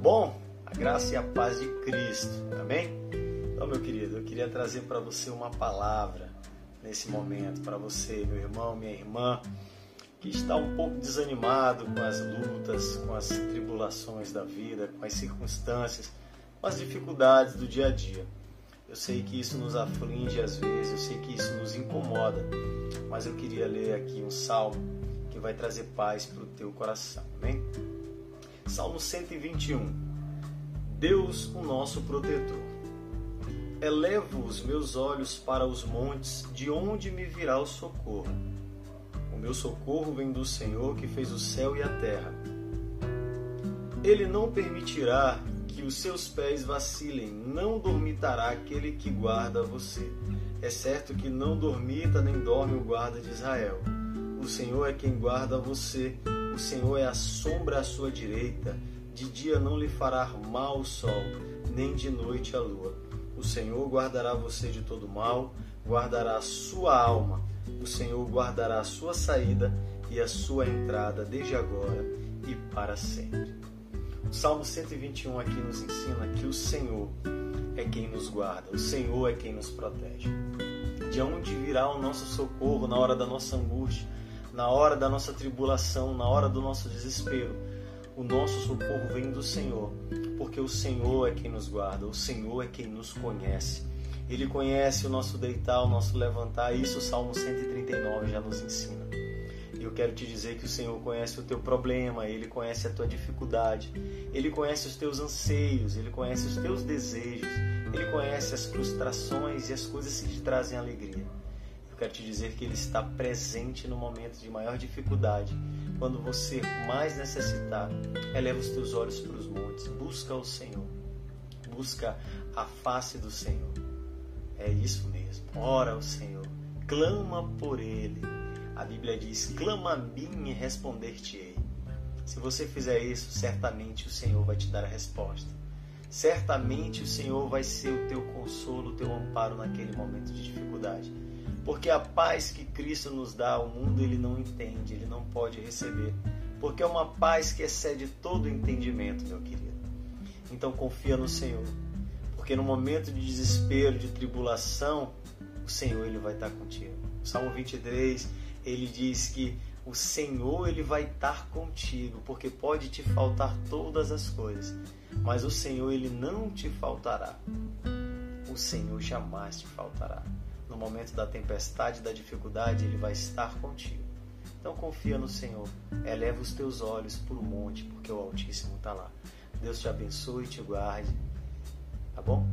bom? A graça e a paz de Cristo, amém? Então, meu querido, eu queria trazer para você uma palavra nesse momento, para você, meu irmão, minha irmã, que está um pouco desanimado com as lutas, com as tribulações da vida, com as circunstâncias, com as dificuldades do dia a dia. Eu sei que isso nos aflige às vezes, eu sei que isso nos incomoda, mas eu queria ler aqui um salmo que vai trazer paz para o teu coração, amém? Salmo 121. Deus, o nosso protetor. Elevo os meus olhos para os montes, de onde me virá o socorro? O meu socorro vem do Senhor que fez o céu e a terra. Ele não permitirá que os seus pés vacilem, não dormitará aquele que guarda você. É certo que não dormita nem dorme o guarda de Israel. O Senhor é quem guarda você, o Senhor é a sombra à sua direita. De dia não lhe fará mal o sol, nem de noite a lua. O Senhor guardará você de todo mal, guardará a sua alma. O Senhor guardará a sua saída e a sua entrada desde agora e para sempre. O Salmo 121 aqui nos ensina que o Senhor é quem nos guarda, o Senhor é quem nos protege. De onde virá o nosso socorro na hora da nossa angústia, na hora da nossa tribulação, na hora do nosso desespero? O nosso socorro vem do Senhor, porque o Senhor é quem nos guarda, o Senhor é quem nos conhece. Ele conhece o nosso deitar, o nosso levantar, isso o Salmo 139 já nos ensina. E eu quero te dizer que o Senhor conhece o teu problema, Ele conhece a tua dificuldade, Ele conhece os teus anseios, Ele conhece os teus desejos, Ele conhece as frustrações e as coisas que te trazem alegria. Eu quero te dizer que Ele está presente no momento de maior dificuldade. Quando você mais necessitar, eleva os teus olhos para os montes, busca o Senhor, busca a face do Senhor. É isso mesmo, ora ao Senhor, clama por Ele a Bíblia diz: clama a mim e responder-te-ei. Se você fizer isso, certamente o Senhor vai te dar a resposta. Certamente o Senhor vai ser o teu consolo, o teu amparo naquele momento de dificuldade. Porque a paz que Cristo nos dá, o mundo ele não entende, ele não pode receber. Porque é uma paz que excede todo entendimento, meu querido. Então confia no Senhor. Porque no momento de desespero, de tribulação, o Senhor ele vai estar contigo. Salmo 23 ele diz que o Senhor ele vai estar contigo, porque pode te faltar todas as coisas, mas o Senhor ele não te faltará. O Senhor jamais te faltará. No momento da tempestade, da dificuldade, ele vai estar contigo. Então confia no Senhor. Eleva os teus olhos para o monte, porque o Altíssimo está lá. Deus te abençoe e te guarde. Tá bom?